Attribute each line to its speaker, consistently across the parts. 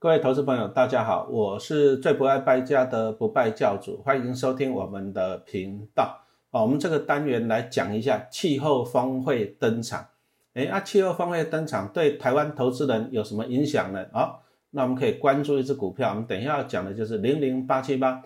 Speaker 1: 各位投资朋友，大家好，我是最不爱败家的不败教主，欢迎收听我们的频道。啊，我们这个单元来讲一下气候峰会登场。哎，啊，气候峰会登场对台湾投资人有什么影响呢？好，那我们可以关注一只股票，我们等一下要讲的就是零零八七八。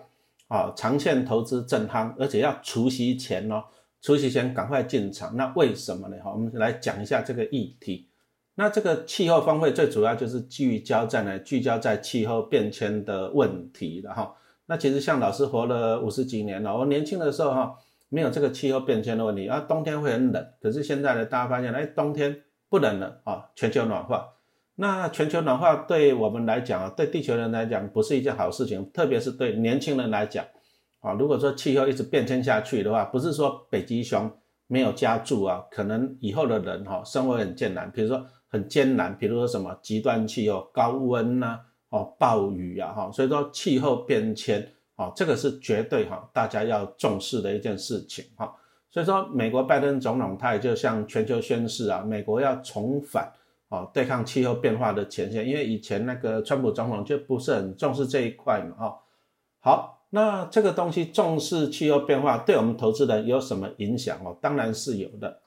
Speaker 1: 啊，长线投资正夯，而且要除夕前哦，除夕前赶快进场。那为什么呢？哈，我们来讲一下这个议题。那这个气候峰会最主要就是聚焦在呢，聚焦在气候变迁的问题了哈。那其实像老师活了五十几年了，我年轻的时候哈，没有这个气候变迁的问题，啊，冬天会很冷。可是现在呢，大家发现，哎，冬天不冷了啊，全球暖化。那全球暖化对我们来讲啊，对地球人来讲不是一件好事情，特别是对年轻人来讲啊。如果说气候一直变迁下去的话，不是说北极熊没有家住啊，可能以后的人哈生活很艰难，比如说。很艰难，比如说什么极端气候、高温呐，哦，暴雨呀，哈，所以说气候变迁，哦，这个是绝对哈，大家要重视的一件事情，哈，所以说美国拜登总统他也就向全球宣示啊，美国要重返哦对抗气候变化的前线，因为以前那个川普总统就不是很重视这一块嘛，哈，好，那这个东西重视气候变化对我们投资人有什么影响哦？当然是有的。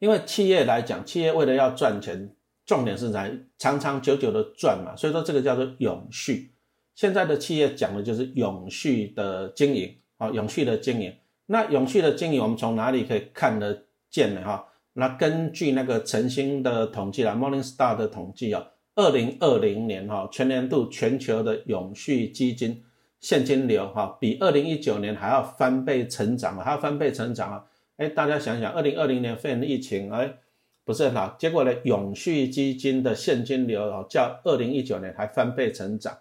Speaker 1: 因为企业来讲，企业为了要赚钱，重点是在长长久久的赚嘛，所以说这个叫做永续。现在的企业讲的就是永续的经营，啊，永续的经营。那永续的经营，我们从哪里可以看得见呢？哈，那根据那个晨星的统计啦，Morningstar 的统计哦，二零二零年哈全年度全球的永续基金现金流哈，比二零一九年还要翻倍成长啊还要翻倍成长啊。哎，大家想想，二零二零年肺炎疫情，哎，不是很好。结果呢，永续基金的现金流哦，较二零一九年还翻倍成长。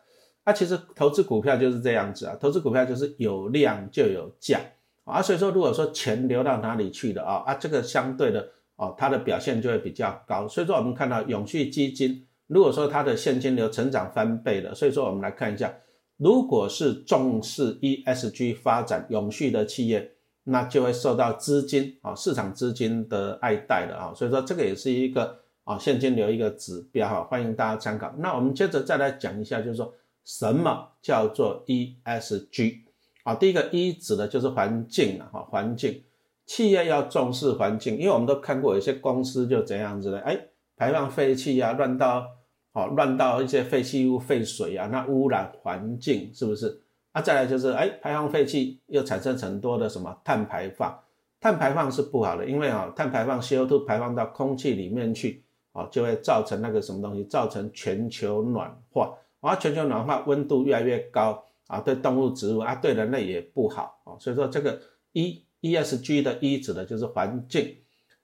Speaker 1: 啊，其实投资股票就是这样子啊，投资股票就是有量就有价啊。所以说，如果说钱流到哪里去了啊，啊，这个相对的哦，它的表现就会比较高。所以说，我们看到永续基金，如果说它的现金流成长翻倍了，所以说我们来看一下，如果是重视 ESG 发展永续的企业。那就会受到资金啊市场资金的爱戴的啊，所以说这个也是一个啊现金流一个指标哈，欢迎大家参考。那我们接着再来讲一下，就是说什么叫做 ESG 啊？第一个 E 指的就是环境了哈，环境企业要重视环境，因为我们都看过有些公司就怎样子的，哎，排放废气啊，乱到哦乱到一些废弃物、废水啊，那污染环境是不是？啊，再来就是，哎，排放废气又产生很多的什么碳排放？碳排放是不好的，因为啊，碳排放 CO2 排放到空气里面去，啊，就会造成那个什么东西，造成全球暖化。啊，全球暖化，温度越来越高，啊，对动物、植物啊，对人类也不好啊。所以说，这个 E E S G 的 E 指的就是环境，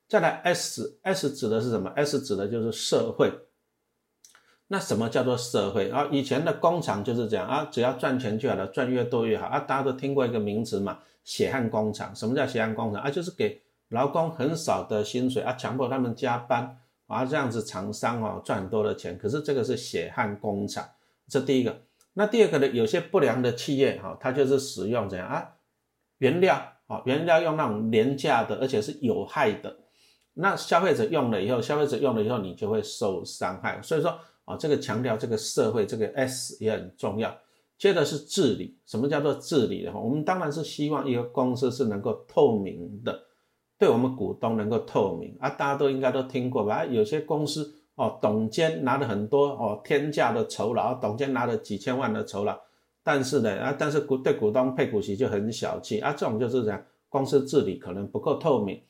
Speaker 1: 再来 S S 指的是什么？S 指的就是社会。那什么叫做社会啊？以前的工厂就是这样啊，只要赚钱就好了，赚越多越好啊。大家都听过一个名词嘛，血汗工厂。什么叫血汗工厂啊？就是给劳工很少的薪水啊，强迫他们加班啊，这样子厂商哦赚很多的钱。可是这个是血汗工厂，这第一个。那第二个呢？有些不良的企业哈，它就是使用怎样啊？原料啊，原料用那种廉价的，而且是有害的。那消费者用了以后，消费者用了以后，你就会受伤害。所以说。啊，这个强调这个社会，这个 S 也很重要。接着是治理，什么叫做治理的话，我们当然是希望一个公司是能够透明的，对我们股东能够透明啊。大家都应该都听过吧？有些公司哦，董监拿了很多哦天价的酬劳，董监拿了几千万的酬劳，但是呢啊，但是股对股东配股息就很小气啊。这种就是讲公司治理可能不够透明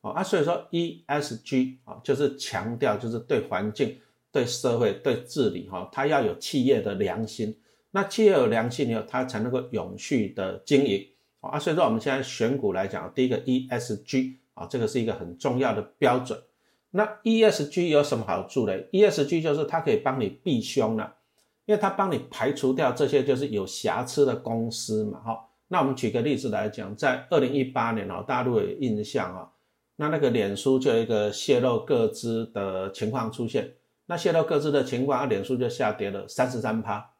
Speaker 1: 哦啊。所以说 ESG 啊，就是强调就是对环境。对社会、对治理，哈，它要有企业的良心。那企业有良心以后，它才能够永续的经营啊。所以说，我们现在选股来讲，第一个 ESG 啊，这个是一个很重要的标准。那 ESG 有什么好处呢？ESG 就是它可以帮你避凶了，因为它帮你排除掉这些就是有瑕疵的公司嘛，哈。那我们举个例子来讲，在二零一八年哦，大家如果有印象啊，那那个脸书就有一个泄露各资的情况出现。那泄露各自的情况，啊，脸书就下跌了三十三趴，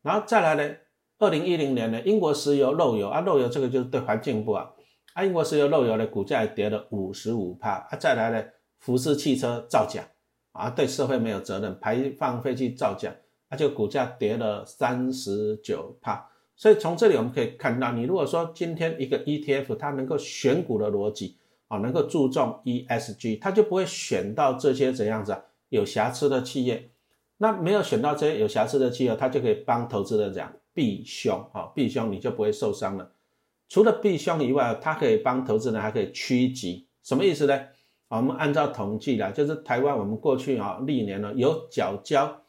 Speaker 1: 然后再来呢，二零一零年呢，英国石油漏油啊，漏油这个就是对环境不好。啊，英国石油漏油呢，股价也跌了五十五趴。啊，再来呢，福斯汽车造假啊，对社会没有责任，排放废气造假，啊，就股价跌了三十九趴。所以从这里我们可以看到，你如果说今天一个 ETF 它能够选股的逻辑啊，能够注重 ESG，它就不会选到这些怎样子啊有瑕疵的企业。那没有选到这些有瑕疵的企业，他就可以帮投资人讲避凶啊，避凶你就不会受伤了。除了避凶以外，它可以帮投资人还可以趋吉，什么意思呢？我们按照统计啦，就是台湾我们过去啊历年呢有缴交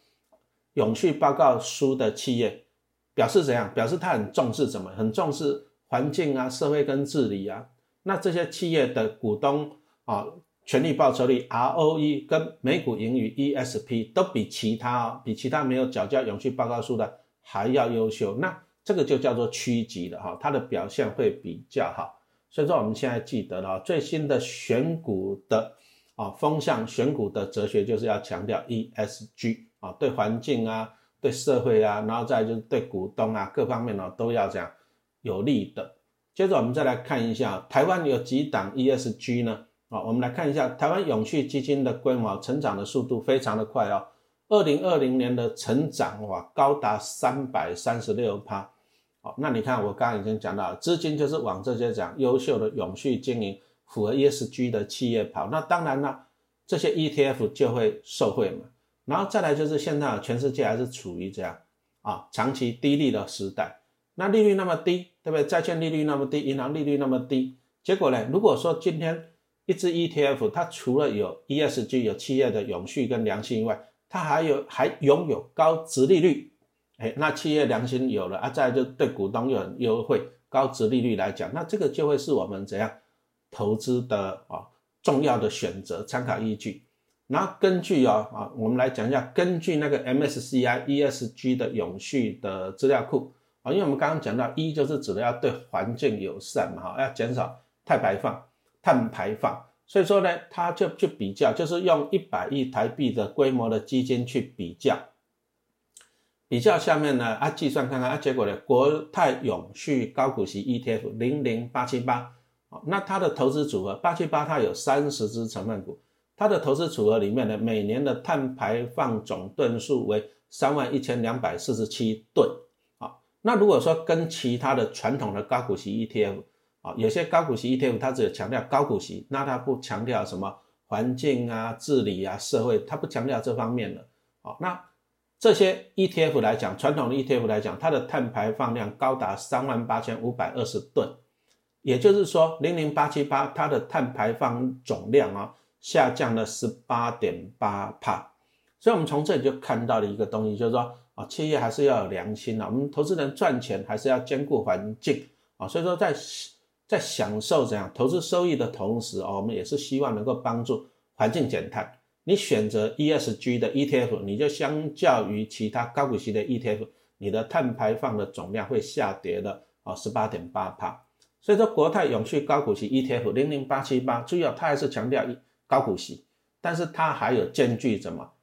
Speaker 1: 永续报告书的企业。表示怎样？表示他很重视什么？很重视环境啊、社会跟治理啊。那这些企业的股东啊，权利报酬率 ROE 跟每股盈余 ESP 都比其他比其他没有缴交永续报告书的还要优秀。那这个就叫做区级的哈，它的表现会比较好。所以说我们现在记得了最新的选股的啊风向，选股的哲学就是要强调 ESG 啊，对环境啊。对社会啊，然后再就是对股东啊，各方面呢都要这样有利的。接着我们再来看一下台湾有几档 ESG 呢？啊，我们来看一下台湾永续基金的规模成长的速度非常的快哦。二零二零年的成长哇高达三百三十六趴。好，那你看我刚刚已经讲到，资金就是往这些讲优秀的永续经营、符合 ESG 的企业跑。那当然了，这些 ETF 就会受惠嘛。然后再来就是现在全世界还是处于这样啊长期低利的时代，那利率那么低，对不对？债券利率那么低，银行利率那么低，结果呢？如果说今天一只 ETF 它除了有 ESG 有企业的永续跟良心以外，它还有还拥有高值利率，哎，那企业良心有了啊，再就对股东又很优惠，高值利率来讲，那这个就会是我们怎样投资的啊重要的选择参考依据。然后根据啊啊，我们来讲一下，根据那个 MSCI ESG 的永续的资料库啊，因为我们刚刚讲到一就是指的要对环境友善嘛哈，要减少碳排放，碳排放，所以说呢，它就去比较，就是用一百亿台币的规模的基金去比较，比较下面呢啊计算看看啊，结果呢，国泰永续高股息 ETF 零零八七八啊，那它的投资组合八七八它有三十只成分股。它的投资组合里面呢，每年的碳排放总吨数为三万一千两百四十七吨。啊，那如果说跟其他的传统的高股息 ETF 啊，有些高股息 ETF 它只有强调高股息，那它不强调什么环境啊、治理啊、社会，它不强调这方面的。好，那这些 ETF 来讲，传统的 ETF 来讲，它的碳排放量高达三万八千五百二十吨，也就是说，零零八七八它的碳排放总量啊。下降了十八点八帕，所以我们从这里就看到了一个东西，就是说啊，企业还是要有良心啊，我们投资人赚钱还是要兼顾环境啊，所以说在在享受这样投资收益的同时啊，我们也是希望能够帮助环境减碳。你选择 ESG 的 ETF，你就相较于其他高股息的 ETF，你的碳排放的总量会下跌的啊十八点八帕。所以说国泰永续高股息 ETF 零零八七八，注意哦，它还是强调。高股息，但是它还有兼具什么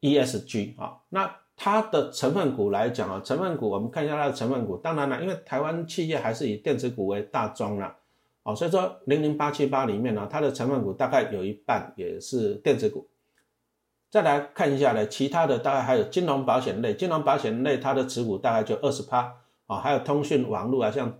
Speaker 1: ESG 啊？那它的成分股来讲啊，成分股我们看一下它的成分股。当然了，因为台湾企业还是以电子股为大宗啦，哦，所以说零零八七八里面呢，它的成分股大概有一半也是电子股。再来看一下呢，其他的大概还有金融保险类，金融保险类它的持股大概就二十趴啊，还有通讯网络啊，像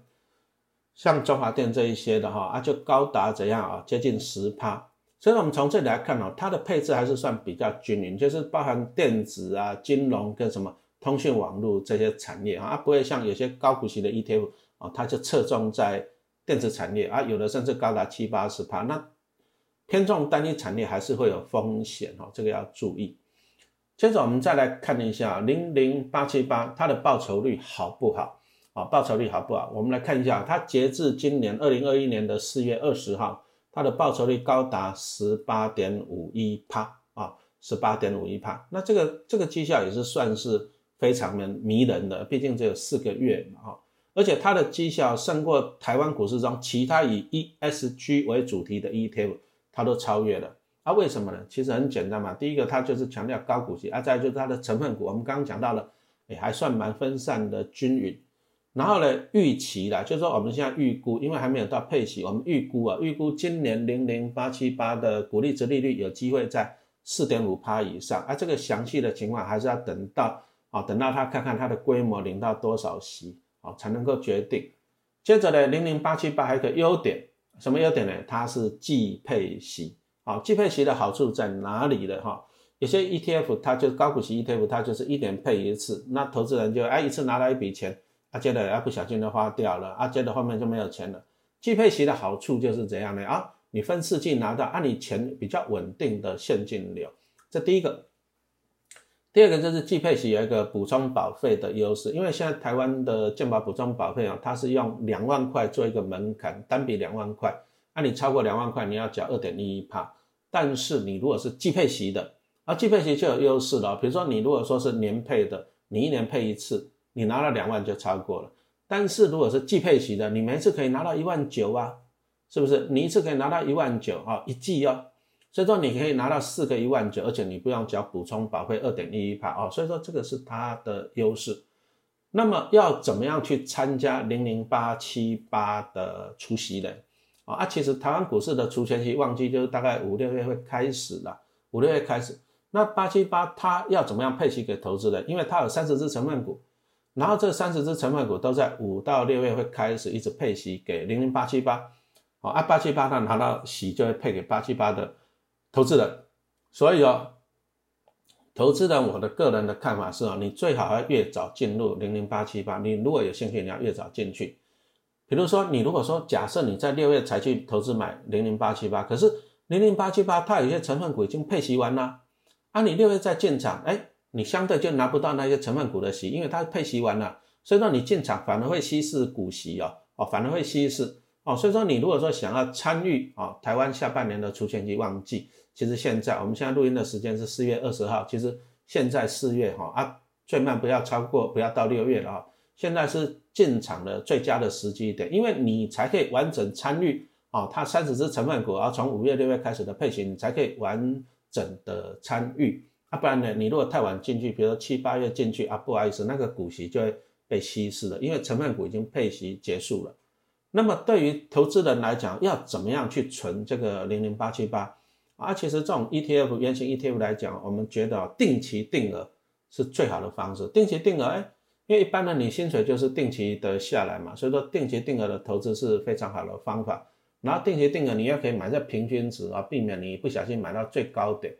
Speaker 1: 像中华电这一些的哈啊，就高达怎样啊，接近十趴。所以，我们从这里来看哦，它的配置还是算比较均匀，就是包含电子啊、金融跟什么通讯网络这些产业啊，不会像有些高股息的 ETF 啊，它就侧重在电子产业啊，有的甚至高达七八十趴，那偏重单一产业还是会有风险哦，这个要注意。接着，我们再来看一下零零八七八，它的报酬率好不好？啊，报酬率好不好？我们来看一下，它截至今年二零二一年的四月二十号。它的报酬率高达十八点五一帕啊，十八点五一帕。那这个这个绩效也是算是非常的迷人的，毕竟只有四个月嘛哈。而且它的绩效胜过台湾股市中其他以 ESG 为主题的 ETF，它都超越了。啊，为什么呢？其实很简单嘛。第一个，它就是强调高股息啊，再就是它的成分股，我们刚刚讲到了，也，还算蛮分散的均匀。然后呢，预期啦，就是说我们现在预估，因为还没有到配息，我们预估啊，预估今年零零八七八的股利值利率有机会在四点五趴以上啊。这个详细的情况还是要等到啊，等到他看看他的规模领到多少息，啊才能够决定。接着呢，零零八七八还有个优点，什么优点呢？它是季配息，好，季配息的好处在哪里呢？哈，有些 ETF 它就是高股息 ETF，它就是一年配一次，那投资人就哎一次拿到一笔钱，啊，接着啊不小心就花掉了，啊，接着后面就没有钱了。季配息的好处就是怎样呢？啊，你分四季拿到，啊，你钱比较稳定的现金流，这第一个。第二个就是季配息有一个补充保费的优势，因为现在台湾的健保补充保费啊，它是用两万块做一个门槛，单笔两万块，那你超过两万块，你要缴二点一一帕。但是你如果是季配息的，啊，季配息就有优势了。比如说你如果说是年配的，你一年配一次，你拿了两万就超过了。但是如果是季配息的，你每次可以拿到一万九啊，是不是？你一次可以拿到一万九啊，一季哦。所以说你可以拿到四个一万九，而且你不用缴补充保费二点一一帕哦，所以说这个是它的优势。那么要怎么样去参加零零八七八的除息呢？啊，其实台湾股市的除权期旺季就是大概五六月会开始了，五六月开始。那八七八它要怎么样配息给投资人？因为它有三十只成分股，然后这三十只成分股都在五到六月会开始一直配息给零零八七八。好，啊八七八它拿到息就会配给八七八的。投资人，所以哦，投资人，我的个人的看法是哦，你最好要越早进入零零八七八。你如果有兴趣，你要越早进去。比如说，你如果说假设你在六月才去投资买零零八七八，可是零零八七八它有些成分股已经配息完了，啊，你六月再进场，哎，你相对就拿不到那些成分股的息，因为它配息完了，所以说你进场反而会稀释股息哦，哦，反而会稀释。哦，所以说你如果说想要参与啊，台湾下半年的除权期旺季，其实现在我们现在录音的时间是四月二十号，其实现在四月哈啊，最慢不要超过不要到六月了啊，现在是进场的最佳的时机点，因为你才可以完整参与啊，它三十只成分股啊，从五月六月开始的配型，你才可以完整的参与啊，不然呢，你如果太晚进去，比如说七八月进去啊，不好意思，那个股息就会被稀释了，因为成分股已经配息结束了。那么对于投资人来讲，要怎么样去存这个零零八七八啊？其实这种 ETF 原型 ETF 来讲，我们觉得定期定额是最好的方式。定期定额，哎，因为一般的你薪水就是定期的下来嘛，所以说定期定额的投资是非常好的方法。然后定期定额你也可以买在平均值啊，避免你不小心买到最高点。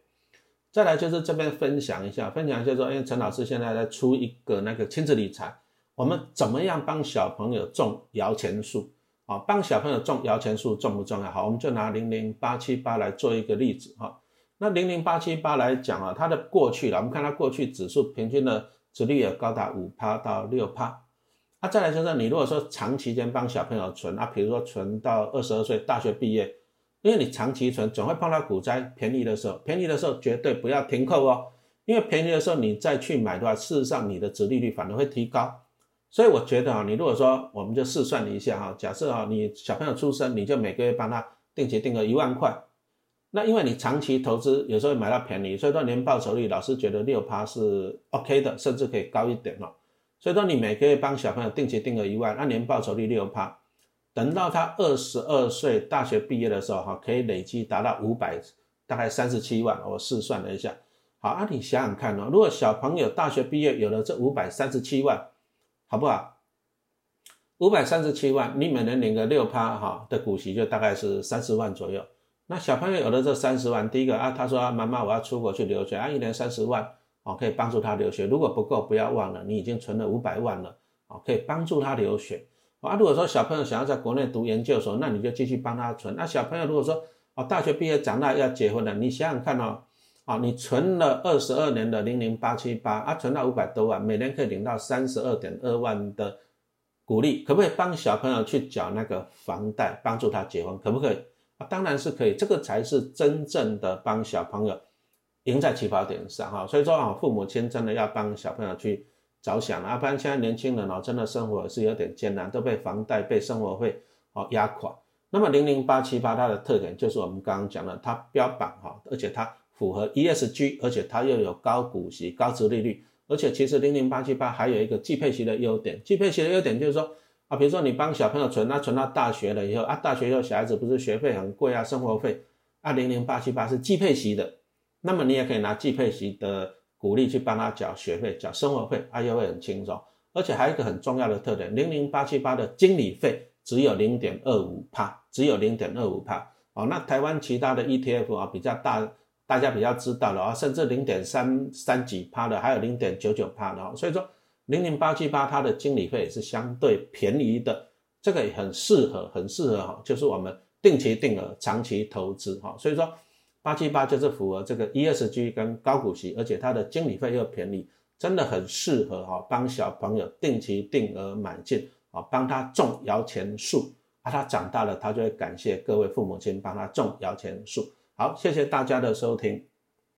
Speaker 1: 再来就是这边分享一下，分享就是说，因为陈老师现在在出一个那个亲子理财，我们怎么样帮小朋友种摇钱树？啊，帮小朋友种摇钱树重不重要？好，我们就拿零零八七八来做一个例子哈。那零零八七八来讲啊，它的过去了，我们看它过去指数平均的值率也高达五趴到六趴。那再来就是你如果说长期间帮小朋友存啊，比如说存到二十二岁大学毕业，因为你长期存总会碰到股灾便宜的时候，便宜的时候绝对不要停扣哦，因为便宜的时候你再去买的话，事实上你的值利率反而会提高。所以我觉得啊，你如果说我们就试算一下哈，假设啊，你小朋友出生，你就每个月帮他定期定个一万块，那因为你长期投资有时候买到便宜，所以说年报酬率老师觉得六趴是 OK 的，甚至可以高一点哦。所以说你每个月帮小朋友定期定个一万，那年报酬率六趴，等到他二十二岁大学毕业的时候哈，可以累积达到五百，大概三十七万。我试算了一下，好，那你想想看哦，如果小朋友大学毕业有了这五百三十七万。好不好？五百三十七万，你每年领个六趴哈的股息，就大概是三十万左右。那小朋友有了这三十万，第一个啊，他说，妈妈我要出国去留学啊，一年三十万哦，可以帮助他留学。如果不够，不要忘了，你已经存了五百万了哦，可以帮助他留学啊。如果说小朋友想要在国内读研究所，那你就继续帮他存。那小朋友如果说哦，大学毕业长大要结婚了，你想想看哦。啊，你存了二十二年的零零八七八啊，存到五百多万，每年可以领到三十二点二万的股利，可不可以帮小朋友去缴那个房贷，帮助他结婚？可不可以？啊，当然是可以，这个才是真正的帮小朋友赢在起跑点上哈。所以说啊，父母亲真的要帮小朋友去着想啊，不然现在年轻人哦，真的生活是有点艰难，都被房贷、被生活费哦压垮。那么零零八七八它的特点就是我们刚刚讲的，它标榜哈，而且它。符合 ESG，而且它又有高股息、高值利率，而且其实零零八七八还有一个季配息的优点。季配息的优点就是说啊，比如说你帮小朋友存，那存到大学了以后啊，大学以后小孩子不是学费很贵啊，生活费啊，零零八七八是季配息的，那么你也可以拿季配息的鼓励去帮他缴学费、缴生活费，啊又会很轻松。而且还有一个很重要的特点，零零八七八的经理费只有零点二五帕，只有零点二五帕。哦，那台湾其他的 ETF 啊比较大，大家比较知道的啊，甚至零点三三几帕的，还有零点九九帕的哦。所以说零零八七八它的经理费也是相对便宜的，这个也很适合，很适合哈，就是我们定期定额长期投资哈。所以说八七八就是符合这个 ESG 跟高股息，而且它的经理费又便宜。真的很适合哈，帮小朋友定期定额买进啊，帮他种摇钱树啊，他长大了他就会感谢各位父母亲帮他种摇钱树。好，谢谢大家的收听。